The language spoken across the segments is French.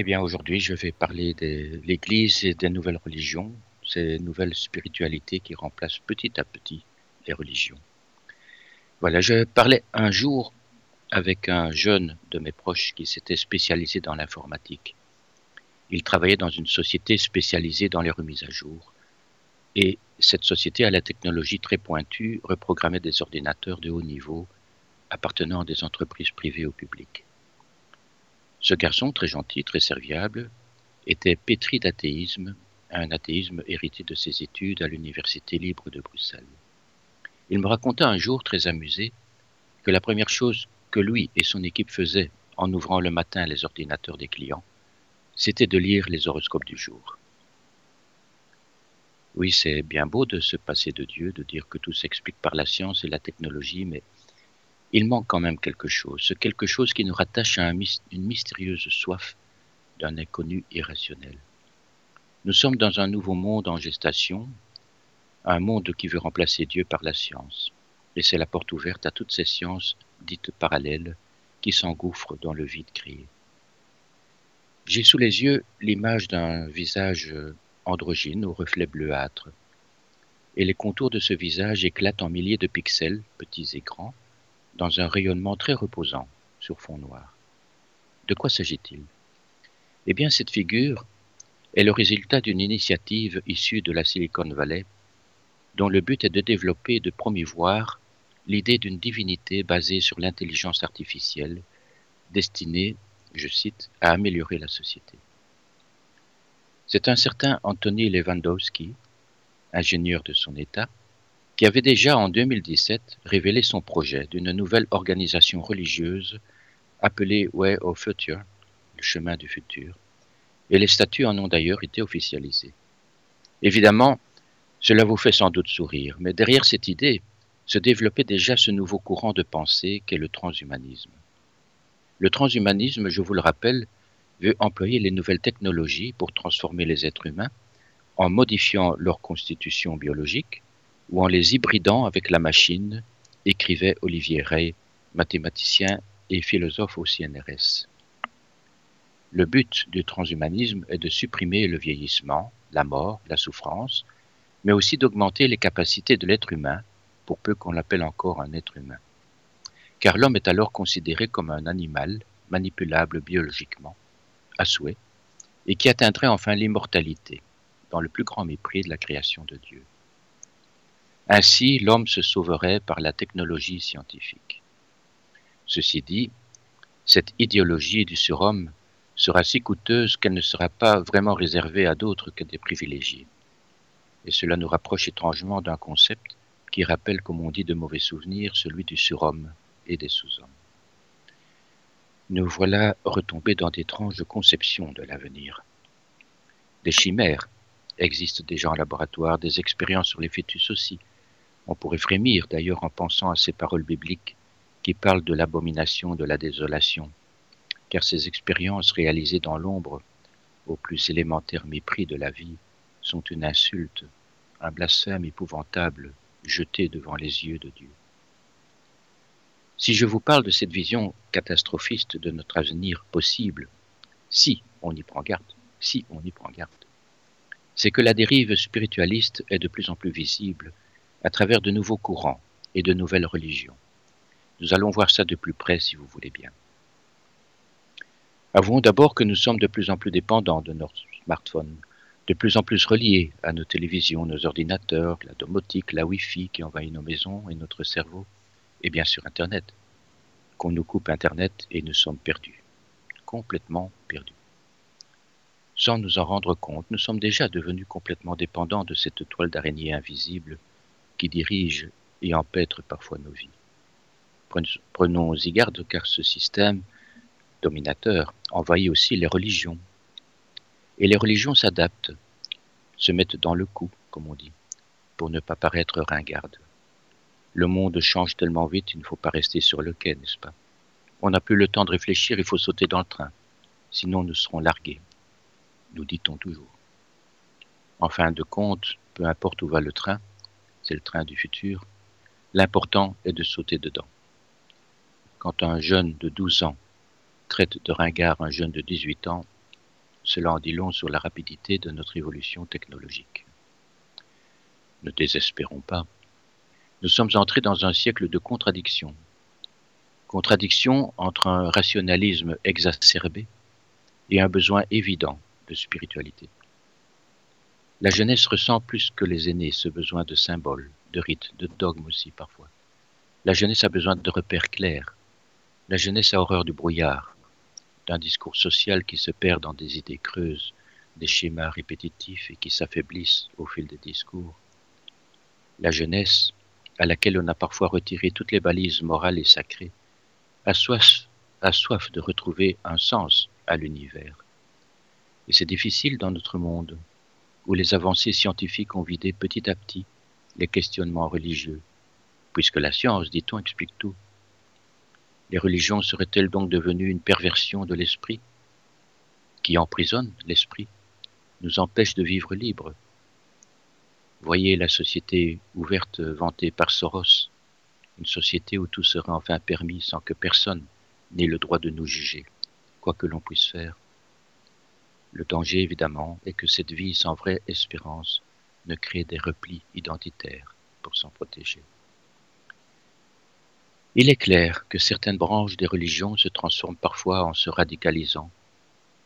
Eh bien, aujourd'hui, je vais parler de l'Église et des nouvelles religions, ces nouvelles spiritualités qui remplacent petit à petit les religions. Voilà, je parlais un jour avec un jeune de mes proches qui s'était spécialisé dans l'informatique. Il travaillait dans une société spécialisée dans les remises à jour. Et cette société à la technologie très pointue reprogrammait des ordinateurs de haut niveau appartenant à des entreprises privées au public. Ce garçon, très gentil, très serviable, était pétri d'athéisme, un athéisme hérité de ses études à l'Université libre de Bruxelles. Il me raconta un jour, très amusé, que la première chose que lui et son équipe faisaient en ouvrant le matin les ordinateurs des clients, c'était de lire les horoscopes du jour. Oui, c'est bien beau de se passer de Dieu, de dire que tout s'explique par la science et la technologie, mais il manque quand même quelque chose, ce quelque chose qui nous rattache à une mystérieuse soif d'un inconnu irrationnel. Nous sommes dans un nouveau monde en gestation, un monde qui veut remplacer Dieu par la science, et c'est la porte ouverte à toutes ces sciences dites parallèles qui s'engouffrent dans le vide créé. J'ai sous les yeux l'image d'un visage androgyne au reflet bleuâtre, et les contours de ce visage éclatent en milliers de pixels, petits et grands, dans un rayonnement très reposant sur fond noir. De quoi s'agit-il? Eh bien, cette figure est le résultat d'une initiative issue de la Silicon Valley, dont le but est de développer et de promouvoir l'idée d'une divinité basée sur l'intelligence artificielle, destinée, je cite, à améliorer la société. C'est un certain Anthony Lewandowski, ingénieur de son État, qui avait déjà en 2017 révélé son projet d'une nouvelle organisation religieuse appelée Way of Future, le chemin du futur, et les statuts en ont d'ailleurs été officialisés. Évidemment, cela vous fait sans doute sourire, mais derrière cette idée se développait déjà ce nouveau courant de pensée qu'est le transhumanisme. Le transhumanisme, je vous le rappelle, veut employer les nouvelles technologies pour transformer les êtres humains en modifiant leur constitution biologique, ou en les hybridant avec la machine, écrivait Olivier Rey, mathématicien et philosophe au CNRS. Le but du transhumanisme est de supprimer le vieillissement, la mort, la souffrance, mais aussi d'augmenter les capacités de l'être humain, pour peu qu'on l'appelle encore un être humain. Car l'homme est alors considéré comme un animal manipulable biologiquement, à souhait, et qui atteindrait enfin l'immortalité, dans le plus grand mépris de la création de Dieu. Ainsi, l'homme se sauverait par la technologie scientifique. Ceci dit, cette idéologie du surhomme sera si coûteuse qu'elle ne sera pas vraiment réservée à d'autres que des privilégiés. Et cela nous rapproche étrangement d'un concept qui rappelle, comme on dit de mauvais souvenirs, celui du surhomme et des sous-hommes. Nous voilà retombés dans d'étranges conceptions de l'avenir. Des chimères existent déjà en laboratoire, des expériences sur les fœtus aussi, on pourrait frémir d'ailleurs en pensant à ces paroles bibliques qui parlent de l'abomination de la désolation, car ces expériences réalisées dans l'ombre, au plus élémentaire mépris de la vie, sont une insulte, un blasphème épouvantable jeté devant les yeux de Dieu. Si je vous parle de cette vision catastrophiste de notre avenir possible, si on y prend garde, si on y prend garde, c'est que la dérive spiritualiste est de plus en plus visible à travers de nouveaux courants et de nouvelles religions. Nous allons voir ça de plus près si vous voulez bien. Avouons d'abord que nous sommes de plus en plus dépendants de nos smartphones, de plus en plus reliés à nos télévisions, nos ordinateurs, la domotique, la Wi-Fi qui envahit nos maisons et notre cerveau, et bien sûr Internet. Qu'on nous coupe Internet et nous sommes perdus, complètement perdus. Sans nous en rendre compte, nous sommes déjà devenus complètement dépendants de cette toile d'araignée invisible qui dirige et empêtre parfois nos vies. Prenons-y garde car ce système dominateur envahit aussi les religions. Et les religions s'adaptent, se mettent dans le coup, comme on dit, pour ne pas paraître ringarde. Le monde change tellement vite, il ne faut pas rester sur le quai, n'est-ce pas? On n'a plus le temps de réfléchir, il faut sauter dans le train, sinon nous serons largués, nous dit-on toujours. En fin de compte, peu importe où va le train, c'est le train du futur, l'important est de sauter dedans. Quand un jeune de 12 ans traite de ringard un jeune de 18 ans, cela en dit long sur la rapidité de notre évolution technologique. Ne désespérons pas. Nous sommes entrés dans un siècle de contradictions. Contradiction entre un rationalisme exacerbé et un besoin évident de spiritualité. La jeunesse ressent plus que les aînés ce besoin de symboles, de rites, de dogmes aussi parfois. La jeunesse a besoin de repères clairs. La jeunesse a horreur du brouillard, d'un discours social qui se perd dans des idées creuses, des schémas répétitifs et qui s'affaiblissent au fil des discours. La jeunesse, à laquelle on a parfois retiré toutes les balises morales et sacrées, a soif, de retrouver un sens à l'univers. Et c'est difficile dans notre monde, où les avancées scientifiques ont vidé petit à petit les questionnements religieux, puisque la science, dit-on, explique tout. Les religions seraient-elles donc devenues une perversion de l'esprit qui emprisonne l'esprit, nous empêche de vivre libre Voyez la société ouverte vantée par Soros, une société où tout serait enfin permis sans que personne n'ait le droit de nous juger, quoi que l'on puisse faire. Le danger, évidemment, est que cette vie sans vraie espérance ne crée des replis identitaires pour s'en protéger. Il est clair que certaines branches des religions se transforment parfois en se radicalisant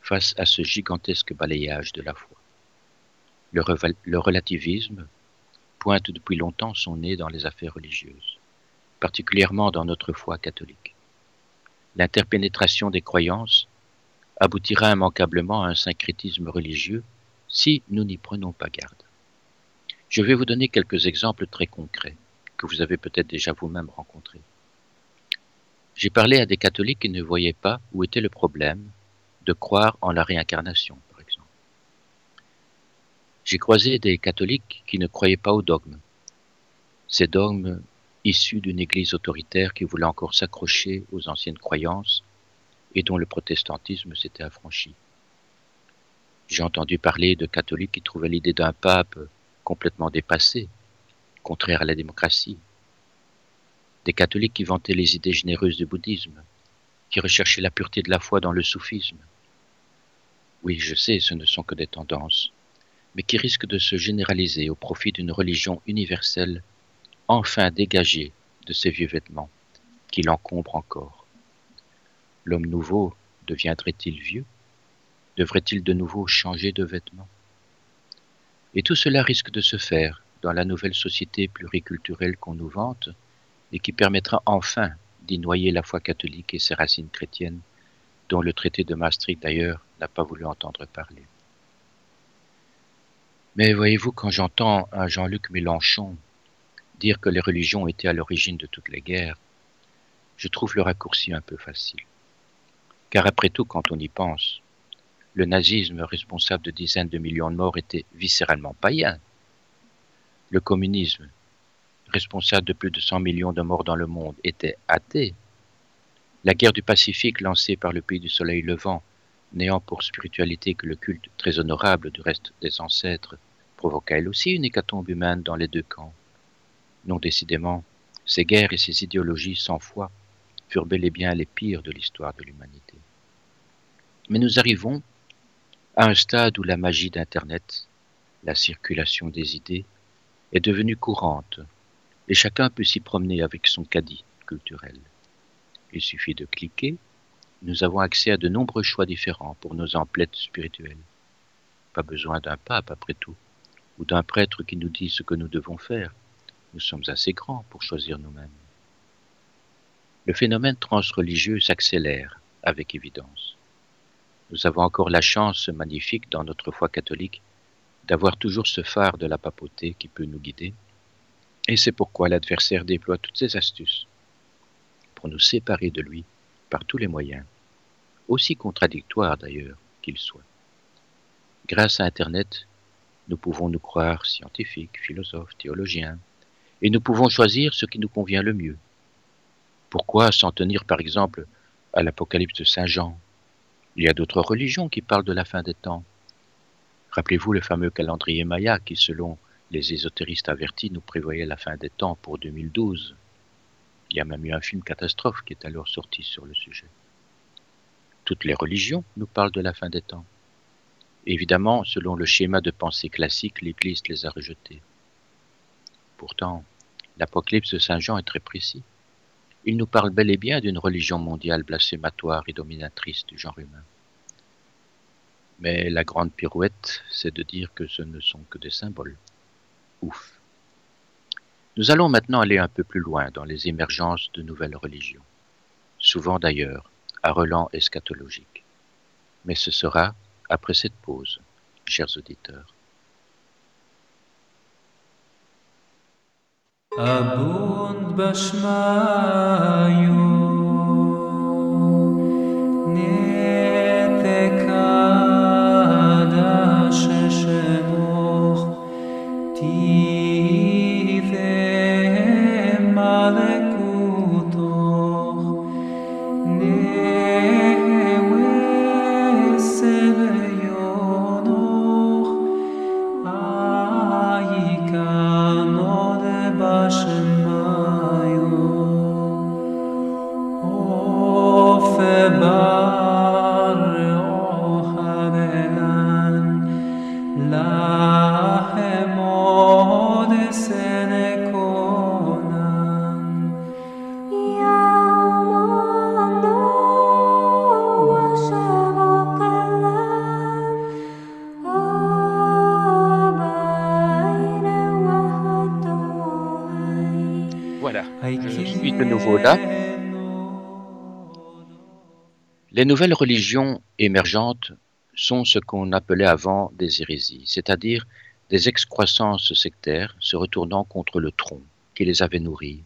face à ce gigantesque balayage de la foi. Le, relativisme pointe depuis longtemps son nez dans les affaires religieuses, particulièrement dans notre foi catholique. L'interpénétration des croyances aboutira immanquablement à un syncrétisme religieux si nous n'y prenons pas garde. Je vais vous donner quelques exemples très concrets que vous avez peut-être déjà vous-même rencontrés. J'ai parlé à des catholiques qui ne voyaient pas où était le problème de croire en la réincarnation, par exemple. J'ai croisé des catholiques qui ne croyaient pas aux dogmes. Ces dogmes issus d'une église autoritaire qui voulait encore s'accrocher aux anciennes croyances et dont le protestantisme s'était affranchi. J'ai entendu parler de catholiques qui trouvaient l'idée d'un pape complètement dépassé, contraire à la démocratie. Des catholiques qui vantaient les idées généreuses du bouddhisme, qui recherchaient la pureté de la foi dans le soufisme. Oui, je sais, ce ne sont que des tendances, mais qui risquent de se généraliser au profit d'une religion universelle enfin dégagée de ces vieux vêtements qui l'encombrent encore. L'homme nouveau deviendrait-il vieux? Devrait-il de nouveau changer de vêtements? Et tout cela risque de se faire dans la nouvelle société pluriculturelle qu'on nous vante et qui permettra enfin d'y noyer la foi catholique et ses racines chrétiennes, dont le traité de Maastricht d'ailleurs n'a pas voulu entendre parler. Mais voyez-vous, quand j'entends un Jean-Luc Mélenchon dire que les religions étaient à l'origine de toutes les guerres, je trouve le raccourci un peu facile. Car après tout, quand on y pense, le nazisme responsable de dizaines de millions de morts était viscéralement païen. Le communisme, responsable de plus de 100 millions de morts dans le monde, était athée. La guerre du Pacifique lancée par le pays du soleil levant, n'ayant pour spiritualité que le culte très honorable du reste des ancêtres, provoqua elle aussi une hécatombe humaine dans les deux camps. Non décidément, ces guerres et ces idéologies sans foi furent bel et bien les pires de l'histoire de l'humanité. Mais nous arrivons à un stade où la magie d'Internet, la circulation des idées, est devenue courante et chacun peut s'y promener avec son caddie culturel. Il suffit de cliquer, nous avons accès à de nombreux choix différents pour nos emplettes spirituelles. Pas besoin d'un pape après tout, ou d'un prêtre qui nous dit ce que nous devons faire. Nous sommes assez grands pour choisir nous-mêmes. Le phénomène transreligieux s'accélère avec évidence. Nous avons encore la chance magnifique dans notre foi catholique d'avoir toujours ce phare de la papauté qui peut nous guider, et c'est pourquoi l'adversaire déploie toutes ses astuces pour nous séparer de lui par tous les moyens, aussi contradictoires d'ailleurs qu'ils soient. Grâce à Internet, nous pouvons nous croire scientifiques, philosophes, théologiens, et nous pouvons choisir ce qui nous convient le mieux pourquoi s'en tenir par exemple à l'Apocalypse de Saint Jean Il y a d'autres religions qui parlent de la fin des temps. Rappelez-vous le fameux calendrier Maya qui, selon les ésotéristes avertis, nous prévoyait la fin des temps pour 2012. Il y a même eu un film catastrophe qui est alors sorti sur le sujet. Toutes les religions nous parlent de la fin des temps. Évidemment, selon le schéma de pensée classique, l'Église les a rejetés. Pourtant, l'Apocalypse de Saint Jean est très précis. Il nous parle bel et bien d'une religion mondiale blasphématoire et dominatrice du genre humain. Mais la grande pirouette, c'est de dire que ce ne sont que des symboles. Ouf. Nous allons maintenant aller un peu plus loin dans les émergences de nouvelles religions, souvent d'ailleurs à relents eschatologiques. Mais ce sera après cette pause, chers auditeurs. بشمايو. Les nouvelles religions émergentes sont ce qu'on appelait avant des hérésies, c'est-à-dire des excroissances sectaires se retournant contre le tronc qui les avait nourris.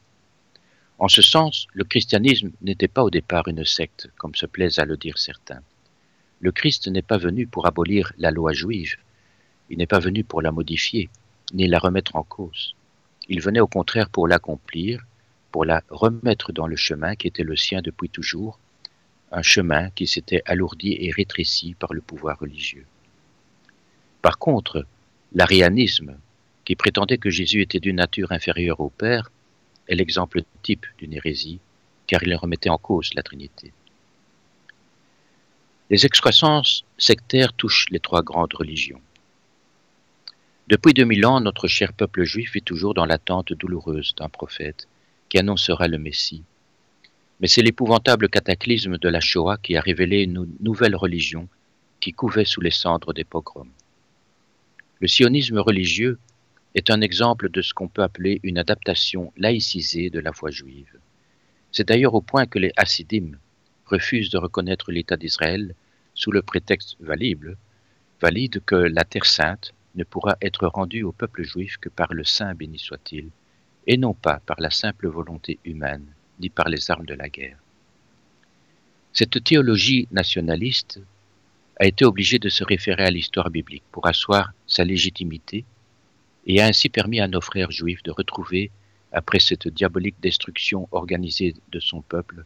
En ce sens, le christianisme n'était pas au départ une secte, comme se plaisent à le dire certains. Le Christ n'est pas venu pour abolir la loi juive, il n'est pas venu pour la modifier, ni la remettre en cause. Il venait au contraire pour l'accomplir, pour la remettre dans le chemin qui était le sien depuis toujours, un chemin qui s'était alourdi et rétréci par le pouvoir religieux. Par contre, l'arianisme, qui prétendait que Jésus était d'une nature inférieure au Père, est l'exemple type d'une hérésie, car il remettait en cause la Trinité. Les excroissances sectaires touchent les trois grandes religions. Depuis 2000 ans, notre cher peuple juif est toujours dans l'attente douloureuse d'un prophète qui annoncera le Messie mais c'est l'épouvantable cataclysme de la Shoah qui a révélé une nouvelle religion qui couvait sous les cendres des pogroms. Le sionisme religieux est un exemple de ce qu'on peut appeler une adaptation laïcisée de la foi juive. C'est d'ailleurs au point que les Hassidim refusent de reconnaître l'État d'Israël sous le prétexte valide, valide que la Terre sainte ne pourra être rendue au peuple juif que par le Saint béni soit-il, et non pas par la simple volonté humaine ni par les armes de la guerre. Cette théologie nationaliste a été obligée de se référer à l'histoire biblique pour asseoir sa légitimité et a ainsi permis à nos frères juifs de retrouver, après cette diabolique destruction organisée de son peuple,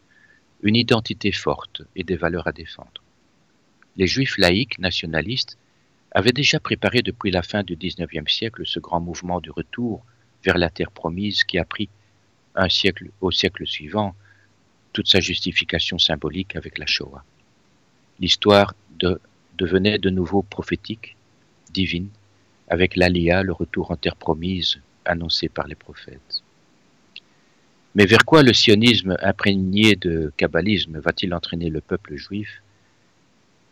une identité forte et des valeurs à défendre. Les juifs laïcs nationalistes avaient déjà préparé depuis la fin du XIXe siècle ce grand mouvement du retour vers la terre promise qui a pris un siècle au siècle suivant toute sa justification symbolique avec la Shoah. L'histoire de, devenait de nouveau prophétique, divine, avec l'Alia, le retour en terre promise annoncé par les prophètes. Mais vers quoi le sionisme imprégné de kabbalisme va-t-il entraîner le peuple juif?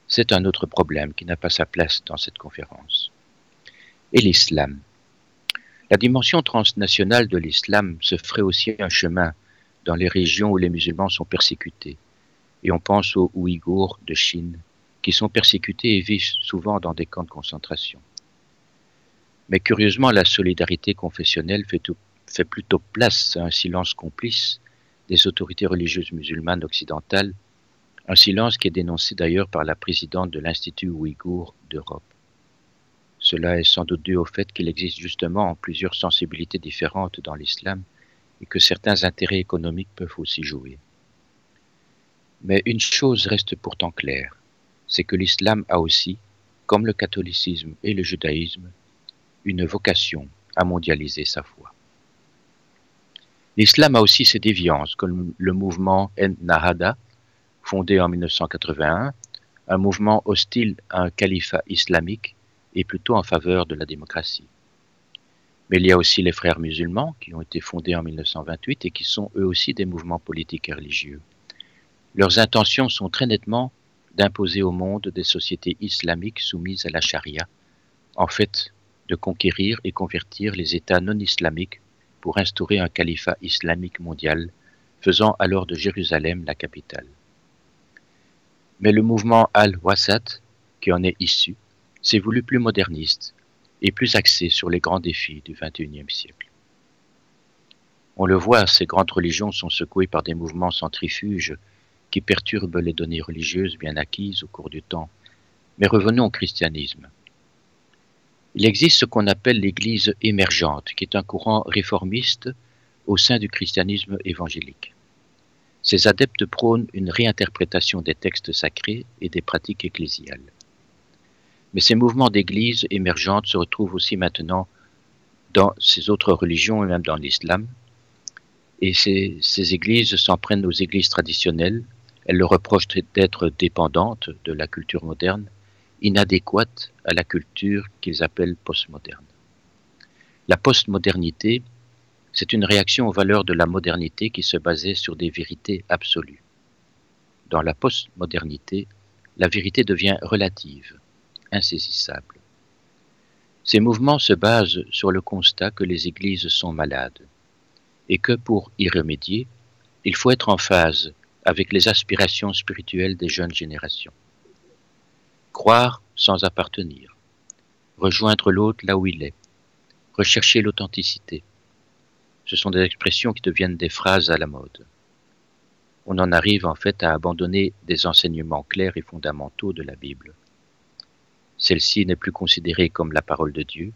C'est un autre problème qui n'a pas sa place dans cette conférence. Et l'islam? La dimension transnationale de l'islam se ferait aussi un chemin dans les régions où les musulmans sont persécutés. Et on pense aux Ouïghours de Chine, qui sont persécutés et vivent souvent dans des camps de concentration. Mais curieusement, la solidarité confessionnelle fait, plutôt place à un silence complice des autorités religieuses musulmanes occidentales, un silence qui est dénoncé d'ailleurs par la présidente de l'Institut ouïghour d'Europe. Cela est sans doute dû au fait qu'il existe justement plusieurs sensibilités différentes dans l'islam et que certains intérêts économiques peuvent aussi jouer. Mais une chose reste pourtant claire, c'est que l'islam a aussi, comme le catholicisme et le judaïsme, une vocation à mondialiser sa foi. L'islam a aussi ses déviances, comme le mouvement En Nahada, fondé en 1981, un mouvement hostile à un califat islamique et plutôt en faveur de la démocratie. Mais il y a aussi les frères musulmans qui ont été fondés en 1928 et qui sont eux aussi des mouvements politiques et religieux. Leurs intentions sont très nettement d'imposer au monde des sociétés islamiques soumises à la charia, en fait de conquérir et convertir les États non islamiques pour instaurer un califat islamique mondial, faisant alors de Jérusalem la capitale. Mais le mouvement Al-Wasat, qui en est issu, s'est voulu plus moderniste et plus axé sur les grands défis du XXIe siècle. On le voit, ces grandes religions sont secouées par des mouvements centrifuges qui perturbent les données religieuses bien acquises au cours du temps. Mais revenons au christianisme. Il existe ce qu'on appelle l'Église émergente, qui est un courant réformiste au sein du christianisme évangélique. Ces adeptes prônent une réinterprétation des textes sacrés et des pratiques ecclésiales. Mais ces mouvements d'église émergentes se retrouvent aussi maintenant dans ces autres religions et même dans l'islam. Et ces, églises s'en prennent aux églises traditionnelles. Elles le reprochent d'être dépendantes de la culture moderne, inadéquates à la culture qu'ils appellent postmoderne. La postmodernité, c'est une réaction aux valeurs de la modernité qui se basait sur des vérités absolues. Dans la postmodernité, la vérité devient relative insaisissable. Ces mouvements se basent sur le constat que les églises sont malades et que pour y remédier, il faut être en phase avec les aspirations spirituelles des jeunes générations. Croire sans appartenir, rejoindre l'autre là où il est, rechercher l'authenticité. Ce sont des expressions qui deviennent des phrases à la mode. On en arrive en fait à abandonner des enseignements clairs et fondamentaux de la Bible. Celle-ci n'est plus considérée comme la parole de Dieu,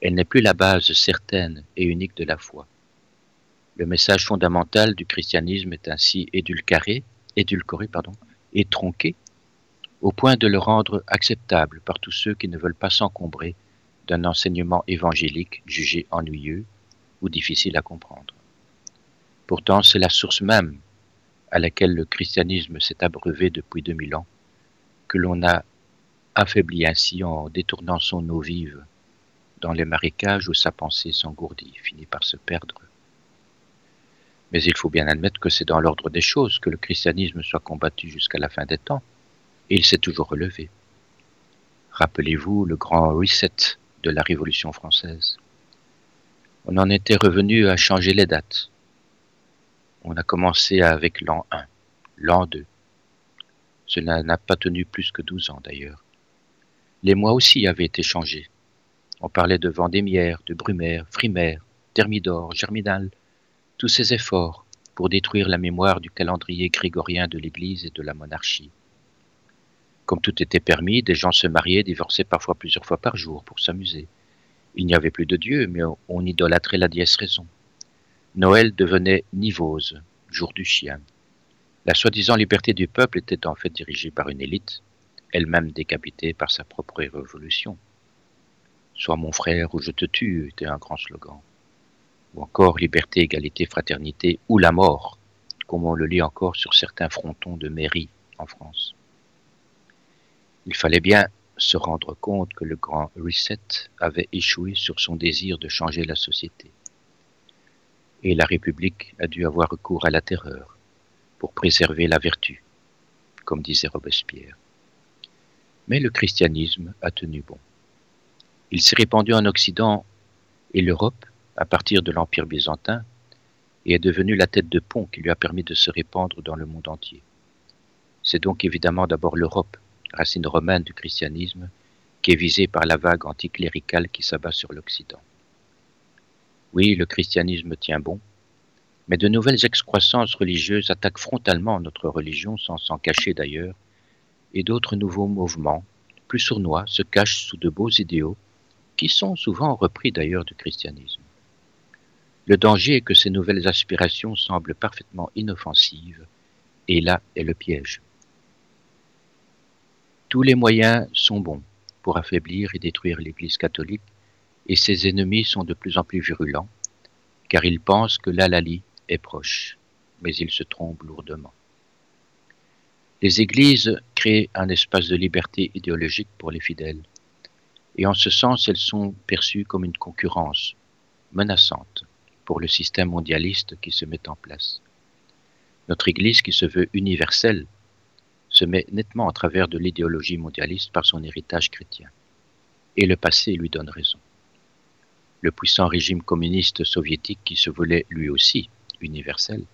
elle n'est plus la base certaine et unique de la foi. Le message fondamental du christianisme est ainsi édulcoré, et tronqué, au point de le rendre acceptable par tous ceux qui ne veulent pas s'encombrer d'un enseignement évangélique jugé ennuyeux ou difficile à comprendre. Pourtant, c'est la source même à laquelle le christianisme s'est abreuvé depuis 2000 ans, que l'on a affaibli ainsi en détournant son eau vive dans les marécages où sa pensée s'engourdit, finit par se perdre. Mais il faut bien admettre que c'est dans l'ordre des choses que le christianisme soit combattu jusqu'à la fin des temps, et il s'est toujours relevé. Rappelez-vous le grand reset de la Révolution française. On en était revenu à changer les dates. On a commencé avec l'an 1, l'an 2. Cela n'a pas tenu plus que 12 ans d'ailleurs. Les mois aussi avaient été changés. On parlait de Vendémiaire, de Brumaire, Frimaire, Thermidor, Germinal, tous ces efforts pour détruire la mémoire du calendrier grégorien de l'Église et de la monarchie. Comme tout était permis, des gens se mariaient, divorçaient parfois plusieurs fois par jour pour s'amuser. Il n'y avait plus de Dieu, mais on idolâtrait la dièse raison. Noël devenait nivose, jour du chien. La soi-disant liberté du peuple était en fait dirigée par une élite, elle-même décapitée par sa propre révolution. Sois mon frère ou je te tue était un grand slogan. Ou encore liberté, égalité, fraternité ou la mort, comme on le lit encore sur certains frontons de mairie en France. Il fallait bien se rendre compte que le grand reset avait échoué sur son désir de changer la société. Et la République a dû avoir recours à la terreur pour préserver la vertu, comme disait Robespierre. Mais le christianisme a tenu bon. Il s'est répandu en Occident et l'Europe à partir de l'Empire byzantin et est devenu la tête de pont qui lui a permis de se répandre dans le monde entier. C'est donc évidemment d'abord l'Europe, racine romaine du christianisme, qui est visée par la vague anticléricale qui s'abat sur l'Occident. Oui, le christianisme tient bon, mais de nouvelles excroissances religieuses attaquent frontalement notre religion sans s'en cacher d'ailleurs, et d'autres nouveaux mouvements, plus sournois, se cachent sous de beaux idéaux, qui sont souvent repris d'ailleurs du christianisme. Le danger est que ces nouvelles aspirations semblent parfaitement inoffensives, et là est le piège. Tous les moyens sont bons pour affaiblir et détruire l'Église catholique, et ses ennemis sont de plus en plus virulents, car ils pensent que l'Alali est proche, mais ils se trompent lourdement. Les églises créent un espace de liberté idéologique pour les fidèles, et en ce sens elles sont perçues comme une concurrence menaçante pour le système mondialiste qui se met en place. Notre Église, qui se veut universelle, se met nettement en travers de l'idéologie mondialiste par son héritage chrétien. Et le passé lui donne raison. Le puissant régime communiste soviétique, qui se voulait lui aussi universel,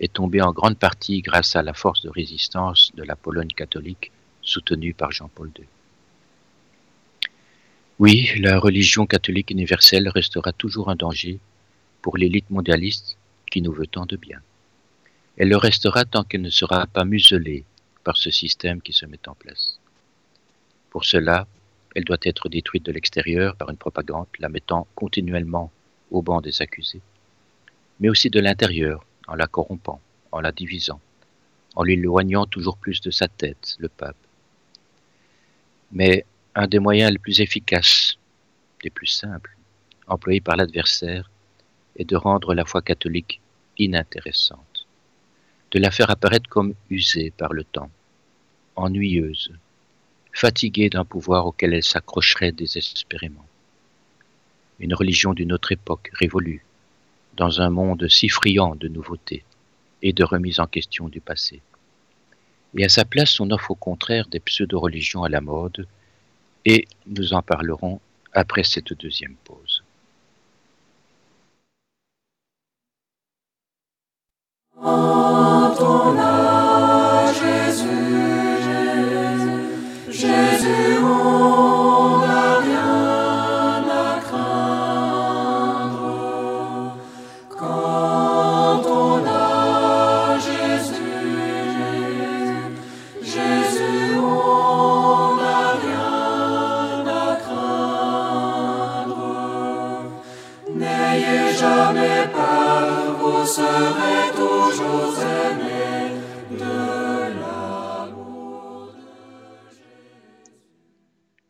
est tombé en grande partie grâce à la force de résistance de la Pologne catholique soutenue par Jean-Paul II. Oui, la religion catholique universelle restera toujours un danger pour l'élite mondialiste qui nous veut tant de bien. Elle le restera tant qu'elle ne sera pas muselée par ce système qui se met en place. Pour cela, elle doit être détruite de l'extérieur par une propagande la mettant continuellement au banc des accusés, mais aussi de l'intérieur en la corrompant, en la divisant, en l'éloignant toujours plus de sa tête, le pape. Mais un des moyens les plus efficaces, des plus simples, employés par l'adversaire, est de rendre la foi catholique inintéressante, de la faire apparaître comme usée par le temps, ennuyeuse, fatiguée d'un pouvoir auquel elle s'accrocherait désespérément. Une religion d'une autre époque, révolue, dans un monde si friand de nouveautés et de remise en question du passé. Et à sa place, on offre au contraire des pseudo-religions à la mode, et nous en parlerons après cette deuxième pause.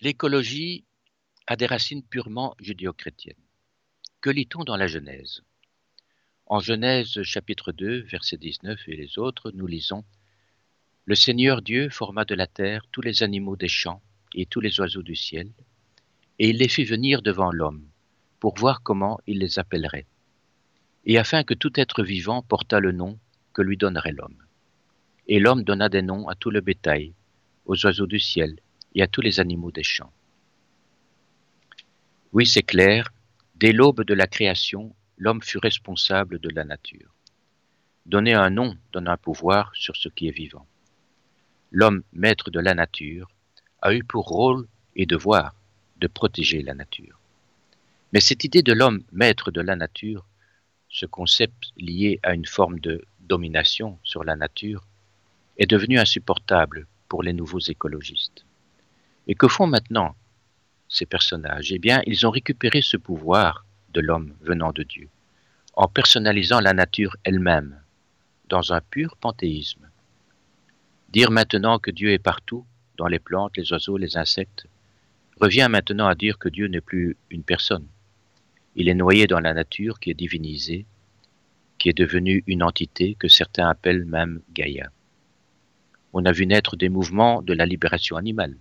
L'écologie a des racines purement judéo-chrétiennes. Que lit-on dans la Genèse? En Genèse chapitre 2, verset 19 et les autres, nous lisons Le Seigneur Dieu forma de la terre tous les animaux des champs et tous les oiseaux du ciel, et il les fit venir devant l'homme, pour voir comment il les appellerait, et afin que tout être vivant portât le nom que lui donnerait l'homme. Et l'homme donna des noms à tout le bétail, aux oiseaux du ciel, et à tous les animaux des champs. Oui, c'est clair, dès l'aube de la création, l'homme fut responsable de la nature. Donner un nom donne un pouvoir sur ce qui est vivant. L'homme, maître de la nature, a eu pour rôle et devoir de protéger la nature. Mais cette idée de l'homme maître de la nature, ce concept lié à une forme de domination sur la nature, est devenu insupportable pour les nouveaux écologistes. Et que font maintenant ces personnages? Eh bien, ils ont récupéré ce pouvoir de l'homme venant de Dieu, en personnalisant la nature elle-même, dans un pur panthéisme. Dire maintenant que Dieu est partout, dans les plantes, les oiseaux, les insectes, revient maintenant à dire que Dieu n'est plus une personne. Il est noyé dans la nature qui est divinisée, qui est devenue une entité que certains appellent même Gaïa. On a vu naître des mouvements de la libération animale,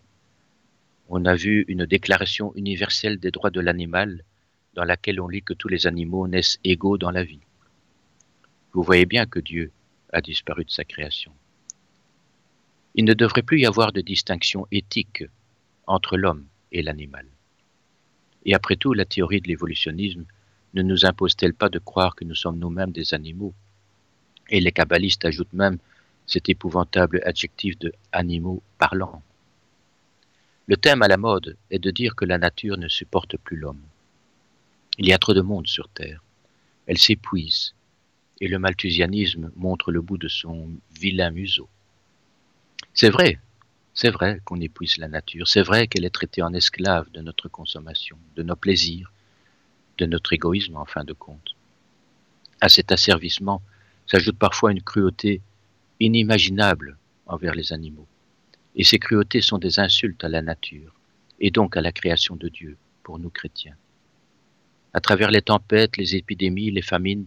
on a vu une déclaration universelle des droits de l'animal dans laquelle on lit que tous les animaux naissent égaux dans la vie. Vous voyez bien que Dieu a disparu de sa création. Il ne devrait plus y avoir de distinction éthique entre l'homme et l'animal. Et après tout, la théorie de l'évolutionnisme ne nous impose-t-elle pas de croire que nous sommes nous-mêmes des animaux? Et les kabbalistes ajoutent même cet épouvantable adjectif de animaux parlants. Le thème à la mode est de dire que la nature ne supporte plus l'homme. Il y a trop de monde sur Terre. Elle s'épuise, et le malthusianisme montre le bout de son vilain museau. C'est vrai, c'est vrai qu'on épuise la nature, c'est vrai qu'elle est traitée en esclave de notre consommation, de nos plaisirs, de notre égoïsme en fin de compte. À cet asservissement s'ajoute parfois une cruauté inimaginable envers les animaux. Et ces cruautés sont des insultes à la nature, et donc à la création de Dieu, pour nous chrétiens. À travers les tempêtes, les épidémies, les famines,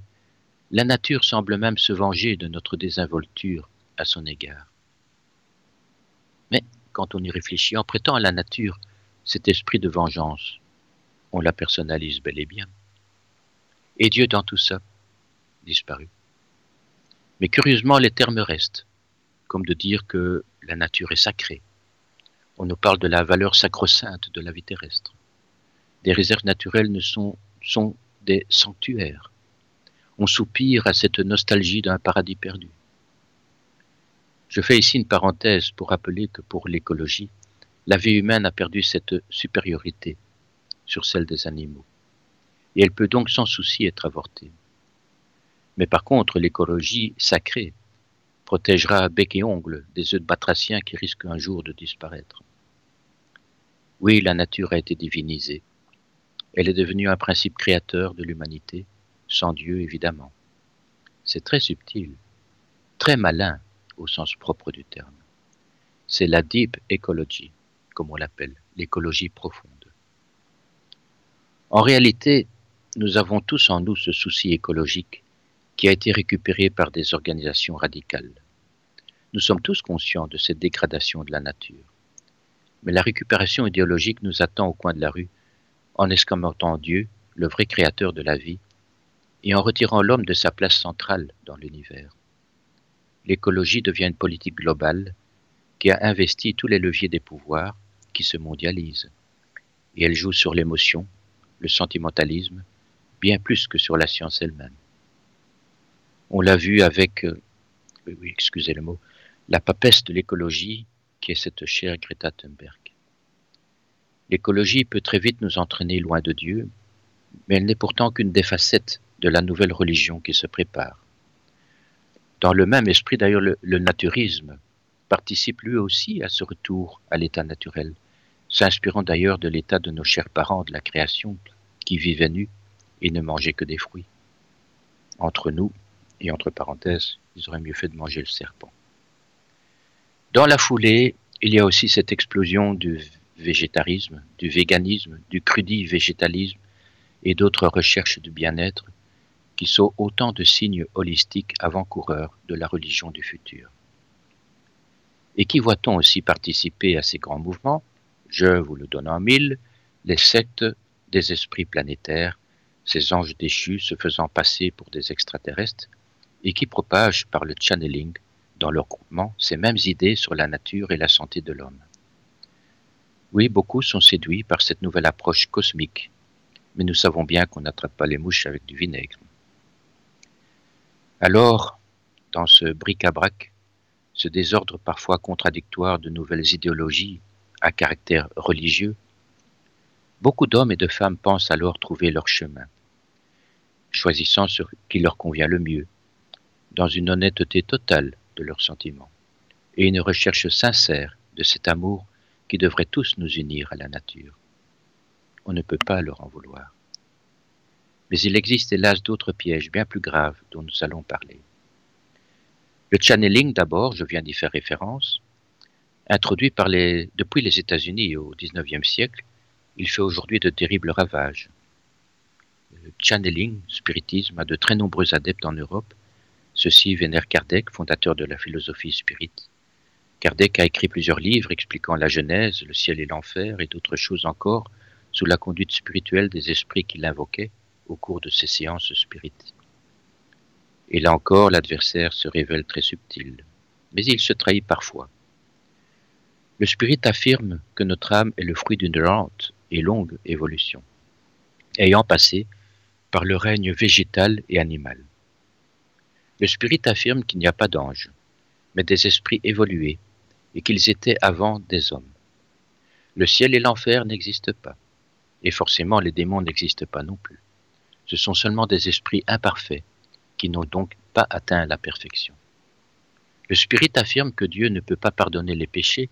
la nature semble même se venger de notre désinvolture à son égard. Mais quand on y réfléchit, en prêtant à la nature cet esprit de vengeance, on la personnalise bel et bien. Et Dieu dans tout ça disparu. Mais curieusement, les termes restent, comme de dire que la nature est sacrée. On nous parle de la valeur sacro-sainte de la vie terrestre. Des réserves naturelles ne sont, sont des sanctuaires. On soupire à cette nostalgie d'un paradis perdu. Je fais ici une parenthèse pour rappeler que pour l'écologie, la vie humaine a perdu cette supériorité sur celle des animaux. Et elle peut donc sans souci être avortée. Mais par contre, l'écologie sacrée protégera bec et ongle des œufs de batraciens qui risquent un jour de disparaître. Oui, la nature a été divinisée. Elle est devenue un principe créateur de l'humanité, sans Dieu évidemment. C'est très subtil, très malin au sens propre du terme. C'est la deep ecology, comme on l'appelle, l'écologie profonde. En réalité, nous avons tous en nous ce souci écologique qui a été récupéré par des organisations radicales. Nous sommes tous conscients de cette dégradation de la nature. Mais la récupération idéologique nous attend au coin de la rue en escamotant Dieu, le vrai créateur de la vie, et en retirant l'homme de sa place centrale dans l'univers. L'écologie devient une politique globale qui a investi tous les leviers des pouvoirs qui se mondialisent. Et elle joue sur l'émotion, le sentimentalisme, bien plus que sur la science elle-même. On l'a vu avec, euh, excusez le mot, la papesse de l'écologie qui est cette chère Greta Thunberg. L'écologie peut très vite nous entraîner loin de Dieu, mais elle n'est pourtant qu'une des facettes de la nouvelle religion qui se prépare. Dans le même esprit, d'ailleurs, le, le naturisme participe lui aussi à ce retour à l'état naturel, s'inspirant d'ailleurs de l'état de nos chers parents de la création qui vivaient nus et ne mangeaient que des fruits. Entre nous, et entre parenthèses, ils auraient mieux fait de manger le serpent. Dans la foulée, il y a aussi cette explosion du végétarisme, du véganisme, du crudi-végétalisme et d'autres recherches de bien-être qui sont autant de signes holistiques avant-coureurs de la religion du futur. Et qui voit-on aussi participer à ces grands mouvements? Je vous le donne en mille, les sectes des esprits planétaires, ces anges déchus se faisant passer pour des extraterrestres, et qui propagent par le channeling dans leur groupement ces mêmes idées sur la nature et la santé de l'homme. Oui, beaucoup sont séduits par cette nouvelle approche cosmique, mais nous savons bien qu'on n'attrape pas les mouches avec du vinaigre. Alors, dans ce bric-à-brac, ce désordre parfois contradictoire de nouvelles idéologies à caractère religieux, beaucoup d'hommes et de femmes pensent alors trouver leur chemin, choisissant ce qui leur convient le mieux, dans une honnêteté totale de leurs sentiments, et une recherche sincère de cet amour qui devrait tous nous unir à la nature. On ne peut pas leur en vouloir. Mais il existe hélas d'autres pièges bien plus graves dont nous allons parler. Le channeling d'abord, je viens d'y faire référence, introduit depuis les États-Unis au XIXe siècle, il fait aujourd'hui de terribles ravages. Le channeling, spiritisme, a de très nombreux adeptes en Europe Ceci vénère Kardec, fondateur de la philosophie spirit. Kardec a écrit plusieurs livres expliquant la Genèse, le ciel et l'enfer et d'autres choses encore sous la conduite spirituelle des esprits qu'il invoquait au cours de ses séances spirites. Et là encore, l'adversaire se révèle très subtil, mais il se trahit parfois. Le spirit affirme que notre âme est le fruit d'une lente et longue évolution, ayant passé par le règne végétal et animal. Le spirit affirme qu'il n'y a pas d'anges, mais des esprits évolués, et qu'ils étaient avant des hommes. Le ciel et l'enfer n'existent pas, et forcément les démons n'existent pas non plus. Ce sont seulement des esprits imparfaits, qui n'ont donc pas atteint la perfection. Le spirit affirme que Dieu ne peut pas pardonner les péchés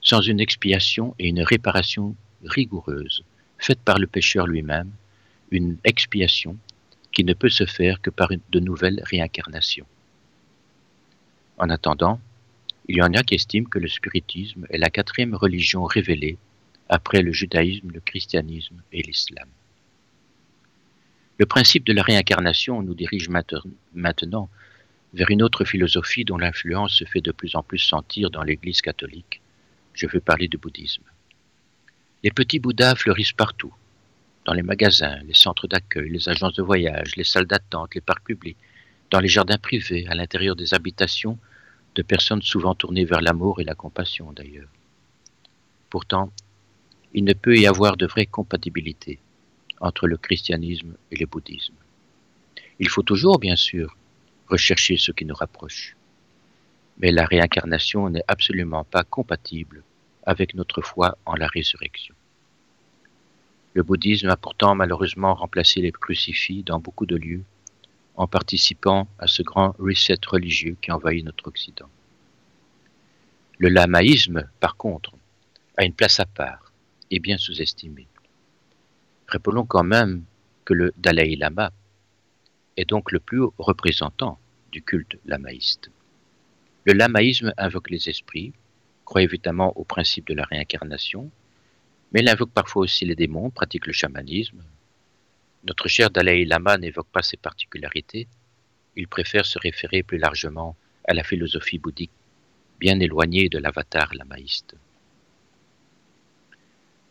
sans une expiation et une réparation rigoureuse, faite par le pécheur lui-même, une expiation qui ne peut se faire que par de nouvelles réincarnations. En attendant, il y en a qui estiment que le spiritisme est la quatrième religion révélée après le judaïsme, le christianisme et l'islam. Le principe de la réincarnation nous dirige maintenant vers une autre philosophie dont l'influence se fait de plus en plus sentir dans l'Église catholique, Je veux parler du bouddhisme. Les petits bouddhas fleurissent partout, dans les magasins, les centres d'accueil, les agences de voyage, les salles d'attente, les parcs publics, dans les jardins privés, à l'intérieur des habitations de personnes souvent tournées vers l'amour et la compassion d'ailleurs. Pourtant, il ne peut y avoir de vraie compatibilité entre le christianisme et le bouddhisme. Il faut toujours, bien sûr, rechercher ce qui nous rapproche. Mais la réincarnation n'est absolument pas compatible avec notre foi en la résurrection. Le bouddhisme a pourtant malheureusement remplacé les crucifix dans beaucoup de lieux en participant à ce grand reset religieux qui envahit notre Occident. Le lamaïsme, par contre, a une place à part et bien sous-estimée. Rappelons quand même que le Dalai Lama est donc le plus haut représentant du culte lamaïste. Le lamaïsme invoque les esprits, croit évidemment au principe de la réincarnation, mais il invoque parfois aussi les démons, pratique le chamanisme, notre cher Dalai Lama n'évoque pas ces particularités, il préfère se référer plus largement à la philosophie bouddhique, bien éloignée de l'avatar lamaïste.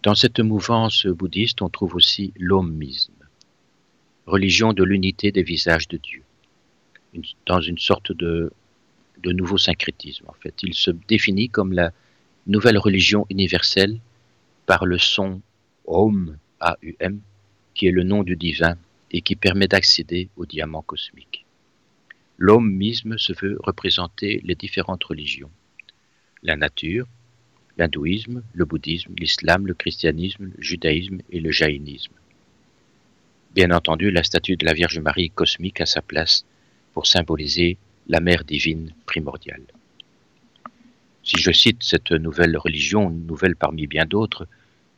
Dans cette mouvance bouddhiste, on trouve aussi l'omisme, religion de l'unité des visages de Dieu, dans une sorte de nouveau syncrétisme. En fait, il se définit comme la nouvelle religion universelle par le son Om, A-U-M, qui est le nom du divin et qui permet d'accéder au diamant cosmique. L'homisme se veut représenter les différentes religions, la nature, l'hindouisme, le bouddhisme, l'islam, le christianisme, le judaïsme et le jaïnisme. Bien entendu, la statue de la Vierge Marie cosmique a sa place pour symboliser la mère divine primordiale. Si je cite cette nouvelle religion, nouvelle parmi bien d'autres,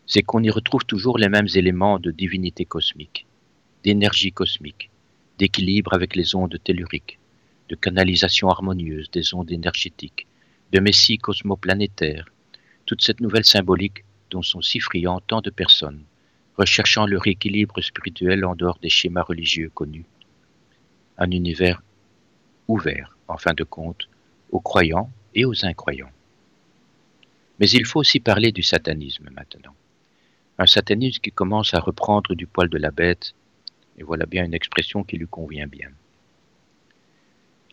c'est qu'on y retrouve toujours les mêmes éléments de divinité cosmique, d'énergie cosmique, d'équilibre avec les ondes telluriques, de canalisation harmonieuse des ondes énergétiques, de messie cosmoplanétaire, toute cette nouvelle symbolique dont sont si friands tant de personnes, recherchant leur équilibre spirituel en dehors des schémas religieux connus. Un univers ouvert, en fin de compte, aux croyants et aux incroyants. Mais il faut aussi parler du satanisme maintenant un satanisme qui commence à reprendre du poil de la bête, et voilà bien une expression qui lui convient bien.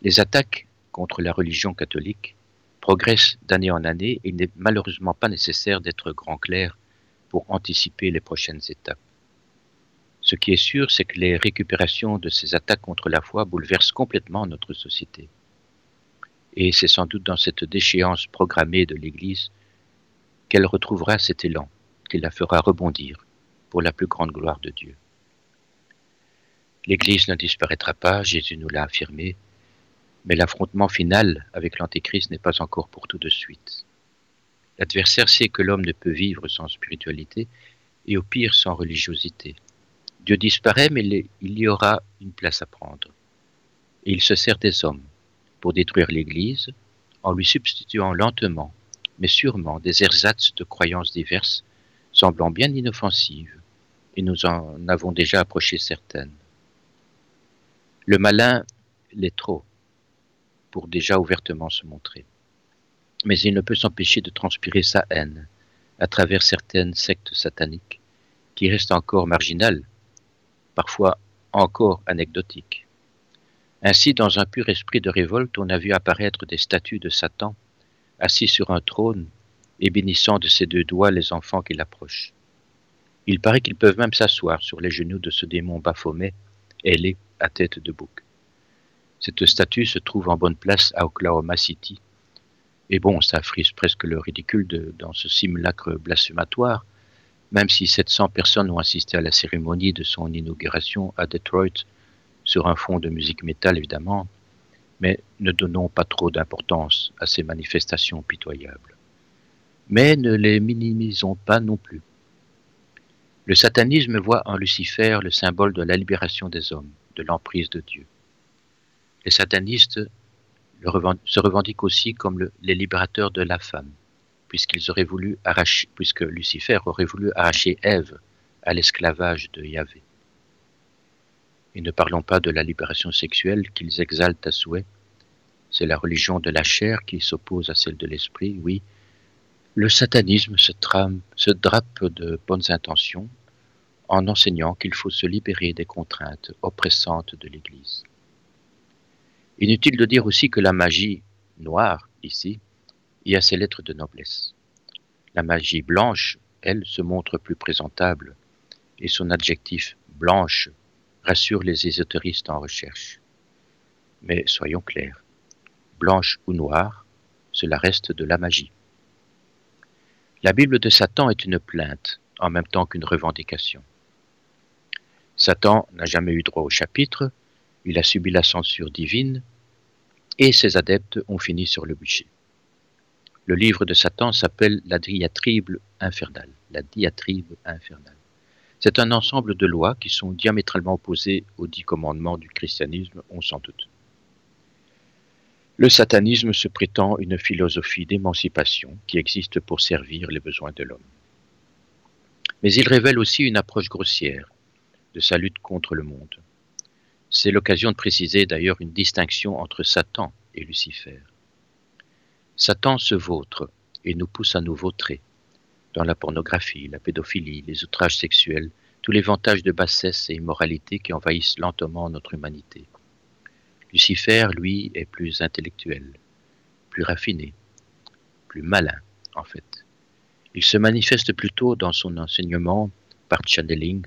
Les attaques contre la religion catholique progressent d'année en année et il n'est malheureusement pas nécessaire d'être grand clair pour anticiper les prochaines étapes. Ce qui est sûr, c'est que les récupérations de ces attaques contre la foi bouleversent complètement notre société. Et c'est sans doute dans cette déchéance programmée de l'Église qu'elle retrouvera cet élan qui la fera rebondir pour la plus grande gloire de Dieu. L'Église ne disparaîtra pas, Jésus nous l'a affirmé, mais l'affrontement final avec l'Antéchrist n'est pas encore pour tout de suite. L'adversaire sait que l'homme ne peut vivre sans spiritualité et au pire sans religiosité. Dieu disparaît, mais il y aura une place à prendre. Et il se sert des hommes pour détruire l'Église en lui substituant lentement, mais sûrement, des ersatz de croyances diverses semblant bien inoffensives, et nous en avons déjà approché certaines. Le malin l'est trop, pour déjà ouvertement se montrer. Mais il ne peut s'empêcher de transpirer sa haine à travers certaines sectes sataniques, qui restent encore marginales, parfois encore anecdotiques. Ainsi, dans un pur esprit de révolte, on a vu apparaître des statues de Satan, assis sur un trône et bénissant de ses deux doigts les enfants qui l'approchent. Il paraît qu'ils peuvent même s'asseoir sur les genoux de ce démon Baphomet, ailé à tête de bouc. Cette statue se trouve en bonne place à Oklahoma City. Et bon, ça frise presque le ridicule dans ce simulacre blasphématoire, même si 700 personnes ont assisté à la cérémonie de son inauguration à Detroit, sur un fond de musique métal évidemment, mais ne donnons pas trop d'importance à ces manifestations pitoyables mais ne les minimisons pas non plus. Le satanisme voit en Lucifer le symbole de la libération des hommes, de l'emprise de Dieu. Les satanistes se revendiquent aussi comme les libérateurs de la femme, puisqu'ils auraient voulu arracher, puisque Lucifer aurait voulu arracher Ève à l'esclavage de Yahvé. Et ne parlons pas de la libération sexuelle qu'ils exaltent à souhait. C'est la religion de la chair qui s'oppose à celle de l'esprit, oui, Le satanisme se, drape de bonnes intentions en enseignant qu'il faut se libérer des contraintes oppressantes de l'Église. Inutile de dire aussi que la magie noire, ici, y a ses lettres de noblesse. La magie blanche, elle, se montre plus présentable, et son adjectif blanche rassure les ésotéristes en recherche. Mais soyons clairs, blanche ou noire, cela reste de la magie. La Bible de Satan est une plainte en même temps qu'une revendication. Satan n'a jamais eu droit au chapitre, il a subi la censure divine, et ses adeptes ont fini sur le bûcher. Le livre de Satan s'appelle la diatribe infernale. La diatribe infernale. C'est un ensemble de lois qui sont diamétralement opposées aux dix commandements du christianisme, on s'en doute. Le satanisme se prétend une philosophie d'émancipation qui existe pour servir les besoins de l'homme. Mais il révèle aussi une approche grossière de sa lutte contre le monde. C'est l'occasion de préciser d'ailleurs une distinction entre Satan et Lucifer. Satan se vautre et nous pousse à nous vautrer dans la pornographie, la pédophilie, les outrages sexuels, tous les vantages de bassesse et immoralité qui envahissent lentement notre humanité. Lucifer, lui, est plus intellectuel, plus raffiné, plus malin, en fait. Il se manifeste plutôt dans son enseignement par channeling,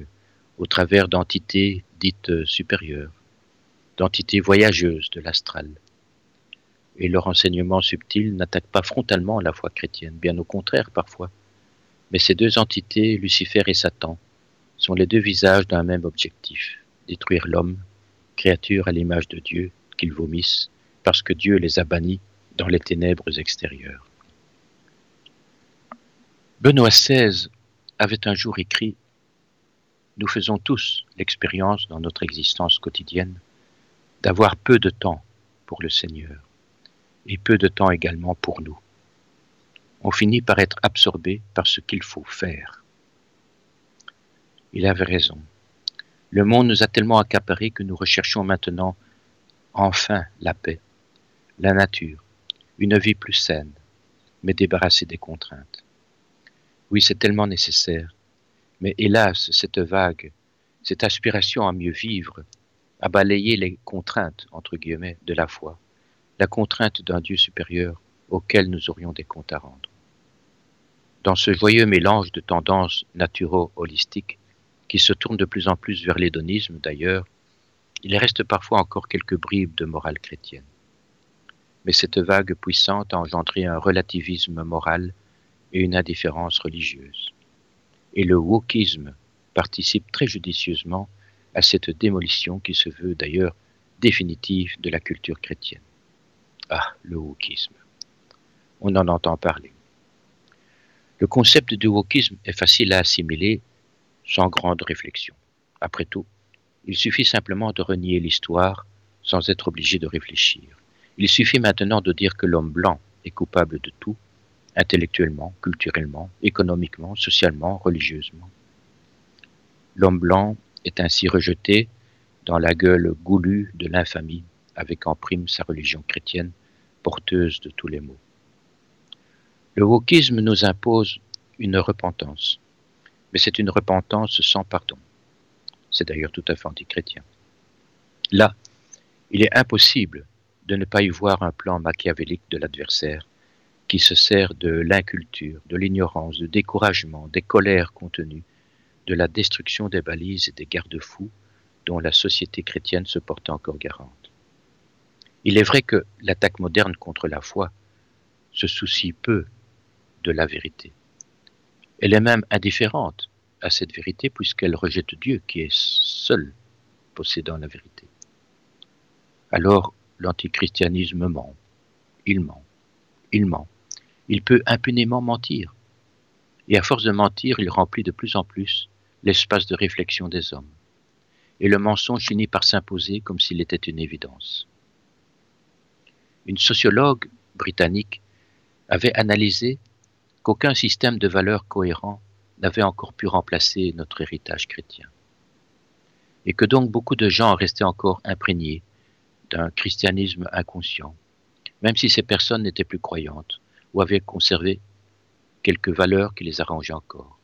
au travers d'entités dites supérieures, d'entités voyageuses de l'astral, et leur enseignement subtil n'attaque pas frontalement la foi chrétienne, bien au contraire parfois. Mais ces deux entités, Lucifer et Satan, sont les deux visages d'un même objectif, détruire l'homme, créature à l'image de Dieu, qu'ils vomissent, parce que Dieu les a bannis dans les ténèbres extérieures. Benoît XVI avait un jour écrit Nous faisons tous l'expérience dans notre existence quotidienne d'avoir peu de temps pour le Seigneur et peu de temps également pour nous. On finit par être absorbé par ce qu'il faut faire. Il avait raison. Le monde nous a tellement accaparés que nous recherchons maintenant enfin la paix, la nature, une vie plus saine, mais débarrassée des contraintes. Oui, c'est tellement nécessaire, mais hélas, cette vague, cette aspiration à mieux vivre, à balayer les contraintes, entre guillemets, de la foi, la contrainte d'un Dieu supérieur auquel nous aurions des comptes à rendre. Dans ce joyeux mélange de tendances naturo-holistiques qui se tournent de plus en plus vers l'hédonisme d'ailleurs, il reste parfois encore quelques bribes de morale chrétienne. Mais cette vague puissante a engendré un relativisme moral et une indifférence religieuse. Et le wokisme participe très judicieusement à cette démolition qui se veut d'ailleurs définitive de la culture chrétienne. Ah, le wokisme. On en entend parler. Le concept du wokisme est facile à assimiler sans grande réflexion. Après tout, il suffit simplement de renier l'histoire sans être obligé de réfléchir. Il suffit maintenant de dire que l'homme blanc est coupable de tout, intellectuellement, culturellement, économiquement, socialement, religieusement. L'homme blanc est ainsi rejeté dans la gueule goulue de l'infamie avec en prime sa religion chrétienne, porteuse de tous les maux. Le wokisme nous impose une repentance, mais c'est une repentance sans pardon. C'est d'ailleurs tout à fait antichrétien. Là, il est impossible de ne pas y voir un plan machiavélique de l'adversaire qui se sert de l'inculture, de l'ignorance, du découragement, des colères contenues, de la destruction des balises et des garde-fous dont la société chrétienne se porte encore garante. Il est vrai que l'attaque moderne contre la foi se soucie peu la vérité. Elle est même indifférente à cette vérité puisqu'elle rejette Dieu qui est seul possédant la vérité. Alors l'antichristianisme ment, il ment, il ment, il peut impunément mentir. Et à force de mentir, il remplit de plus en plus l'espace de réflexion des hommes. Et le mensonge finit par s'imposer comme s'il était une évidence. Une sociologue britannique avait analysé qu'aucun système de valeurs cohérent n'avait encore pu remplacer notre héritage chrétien. Et que donc beaucoup de gens restaient encore imprégnés d'un christianisme inconscient, même si ces personnes n'étaient plus croyantes ou avaient conservé quelques valeurs qui les arrangent encore.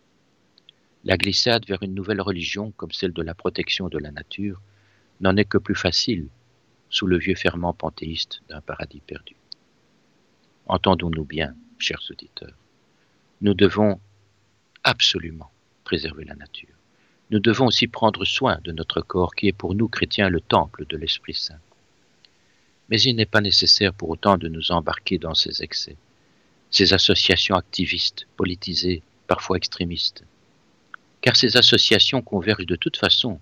La glissade vers une nouvelle religion comme celle de la protection de la nature n'en est que plus facile sous le vieux ferment panthéiste d'un paradis perdu. Entendons-nous bien, chers auditeurs, nous devons absolument préserver la nature. Nous devons aussi prendre soin de notre corps qui est pour nous chrétiens le temple de l'Esprit Saint. Mais il n'est pas nécessaire pour autant de nous embarquer dans ces excès, ces associations activistes, politisées, parfois extrémistes. Car ces associations convergent de toute façon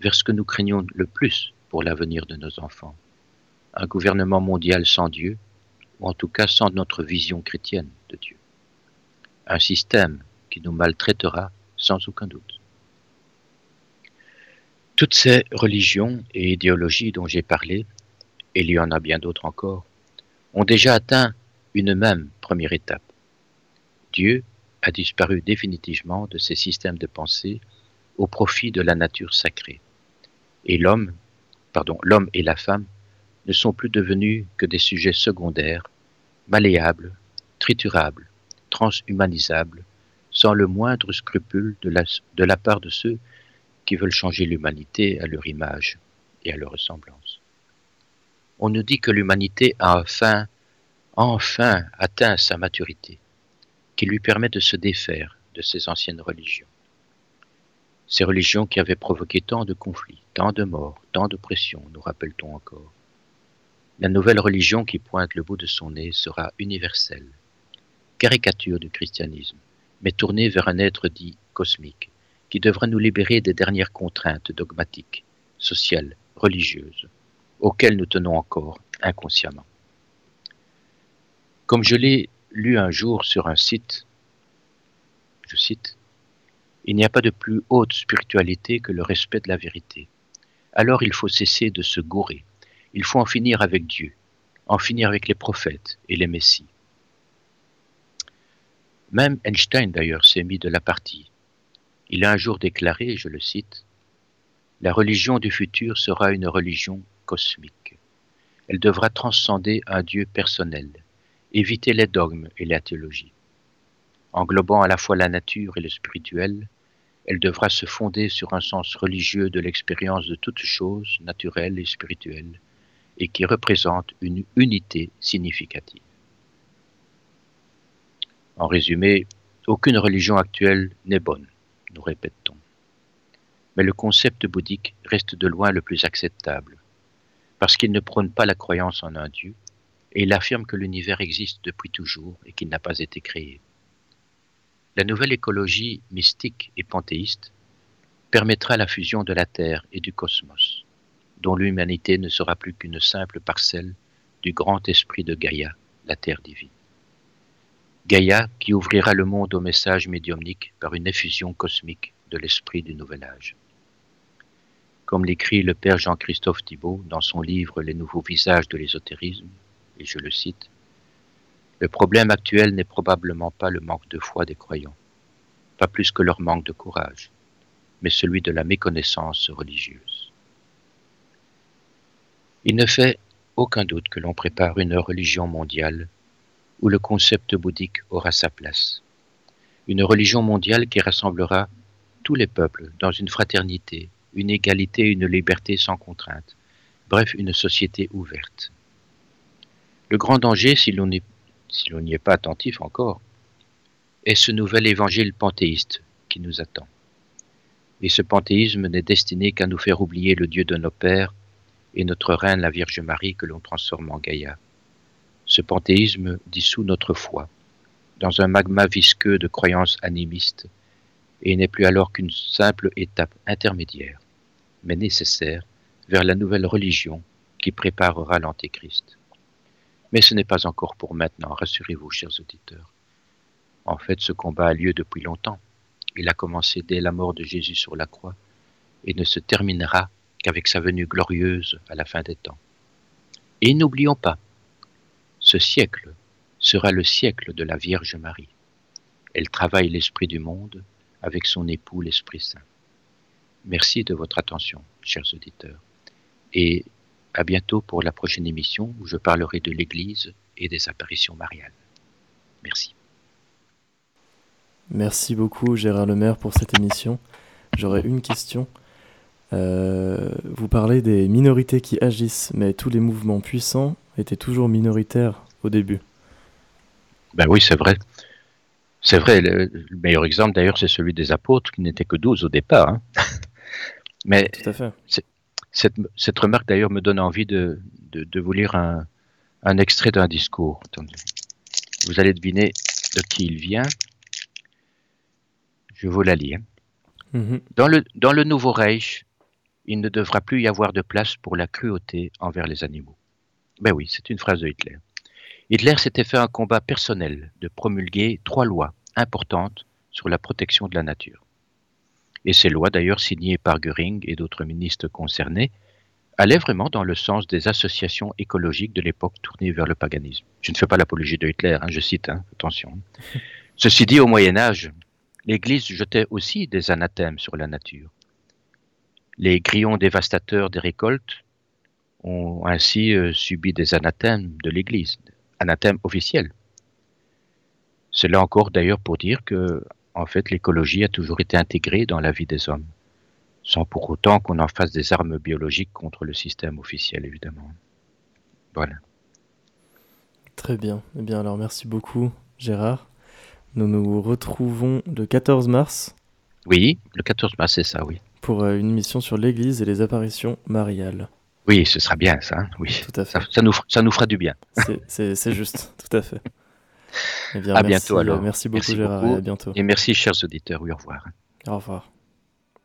vers ce que nous craignons le plus pour l'avenir de nos enfants. Un gouvernement mondial sans Dieu, ou en tout cas sans notre vision chrétienne de Dieu. Un système qui nous maltraitera sans aucun doute. Toutes ces religions et idéologies dont j'ai parlé, et il y en a bien d'autres encore, ont déjà atteint une même première étape. Dieu a disparu définitivement de ces systèmes de pensée au profit de la nature sacrée. Et l'homme, pardon, l'homme et la femme ne sont plus devenus que des sujets secondaires, malléables, triturables, transhumanisables, sans le moindre scrupule de la, part de ceux qui veulent changer l'humanité à leur image et à leur ressemblance. On nous dit que l'humanité a enfin, enfin atteint sa maturité, qui lui permet de se défaire de ses anciennes religions. Ces religions qui avaient provoqué tant de conflits, tant de morts, tant de pressions, nous rappelle-t-on encore. La nouvelle religion qui pointe le bout de son nez sera universelle, caricature du christianisme, mais tournée vers un être dit cosmique, qui devra nous libérer des dernières contraintes dogmatiques, sociales, religieuses, auxquelles nous tenons encore inconsciemment. Comme je l'ai lu un jour sur un site, je cite, Il n'y a pas de plus haute spiritualité que le respect de la vérité. Alors il faut cesser de se gourer, il faut en finir avec Dieu, en finir avec les prophètes et les messies. Même Einstein d'ailleurs s'est mis de la partie il a un jour déclaré, je le cite, La religion du futur sera une religion cosmique. Elle devra transcender un Dieu personnel, éviter les dogmes et la théologie. Englobant à la fois la nature et le spirituel, elle devra se fonder sur un sens religieux de l'expérience de toutes choses naturelles et spirituelles, et qui représente une unité significative. En résumé, aucune religion actuelle n'est bonne nous répétons. Mais le concept bouddhique reste de loin le plus acceptable, parce qu'il ne prône pas la croyance en un Dieu, et il affirme que l'univers existe depuis toujours et qu'il n'a pas été créé. La nouvelle écologie mystique et panthéiste permettra la fusion de la Terre et du cosmos, dont l'humanité ne sera plus qu'une simple parcelle du grand esprit de Gaïa, la Terre divine. Gaïa qui ouvrira le monde au message médiumnique par une effusion cosmique de l'esprit du Nouvel Âge. Comme l'écrit le père Jean-Christophe Thibault dans son livre Les nouveaux visages de l'ésotérisme, et je le cite, Le problème actuel n'est probablement pas le manque de foi des croyants, pas plus que leur manque de courage, mais celui de la méconnaissance religieuse. Il ne fait aucun doute que l'on prépare une religion mondiale où le concept bouddhique aura sa place. Une religion mondiale qui rassemblera tous les peuples dans une fraternité, une égalité, une liberté sans contrainte, bref, une société ouverte. Le grand danger, si l'on n'y est pas attentif encore, est ce nouvel évangile panthéiste qui nous attend. Et ce panthéisme n'est destiné qu'à nous faire oublier le Dieu de nos pères et notre Reine la Vierge Marie que l'on transforme en Gaïa. Ce panthéisme dissout notre foi dans un magma visqueux de croyances animistes et n'est plus alors qu'une simple étape intermédiaire, mais nécessaire, vers la nouvelle religion qui préparera l'Antéchrist. Mais ce n'est pas encore pour maintenant, rassurez-vous, chers auditeurs. En fait, ce combat a lieu depuis longtemps. Il a commencé dès la mort de Jésus sur la croix et ne se terminera qu'avec sa venue glorieuse à la fin des temps. Et n'oublions pas, ce siècle sera le siècle de la Vierge Marie. Elle travaille l'Esprit du monde avec son époux l'Esprit Saint. Merci de votre attention, chers auditeurs, et à bientôt pour la prochaine émission où je parlerai de l'Église et des apparitions mariales. Merci. Merci beaucoup Gérard Lemaire pour cette émission. J'aurais une question. Euh, vous parlez des minorités qui agissent, mais tous les mouvements puissants étaient toujours minoritaires au début. Ben oui, c'est vrai. C'est vrai, le, meilleur exemple d'ailleurs, c'est celui des apôtres, qui n'étaient que 12 au départ. Hein. Mais Tout à fait. Cette, cette, remarque d'ailleurs me donne envie de, de, de vous lire un, un extrait d'un discours. Vous allez deviner de qui il vient. Je vous la lis. Hein. Mhm. Dans, le, dans le nouveau Reich, il ne devra plus y avoir de place pour la cruauté envers les animaux. Ben oui, c'est une phrase de Hitler. Hitler s'était fait un combat personnel de promulguer trois lois importantes sur la protection de la nature. Et ces lois, d'ailleurs signées par Göring et d'autres ministres concernés, allaient vraiment dans le sens des associations écologiques de l'époque tournées vers le paganisme. Je ne fais pas l'apologie de Hitler, hein, je cite, hein, attention. Ceci dit, au Moyen Âge, l'Église jetait aussi des anathèmes sur la nature. Les grillons dévastateurs des récoltes ont ainsi euh, subi des anathèmes de l'Église, anathèmes officiels. C'est là encore d'ailleurs pour dire que, en fait, l'écologie a toujours été intégrée dans la vie des hommes, sans pour autant qu'on en fasse des armes biologiques contre le système officiel, évidemment. Voilà. Très bien. Eh bien, alors merci beaucoup, Gérard. Nous nous retrouvons le 14 mars. Oui, le 14 mars, c'est ça, oui. Pour euh, une émission sur l'Église et les apparitions mariales. Oui, ce sera bien ça, hein, oui. Tout à fait. Ça, ça, nous, ça nous fera du bien. C'est juste, tout à fait. Eh bien, à merci, bientôt alors. Merci beaucoup Merci Gérard beaucoup. et à bientôt. Et merci chers auditeurs, oui, au revoir. Au revoir.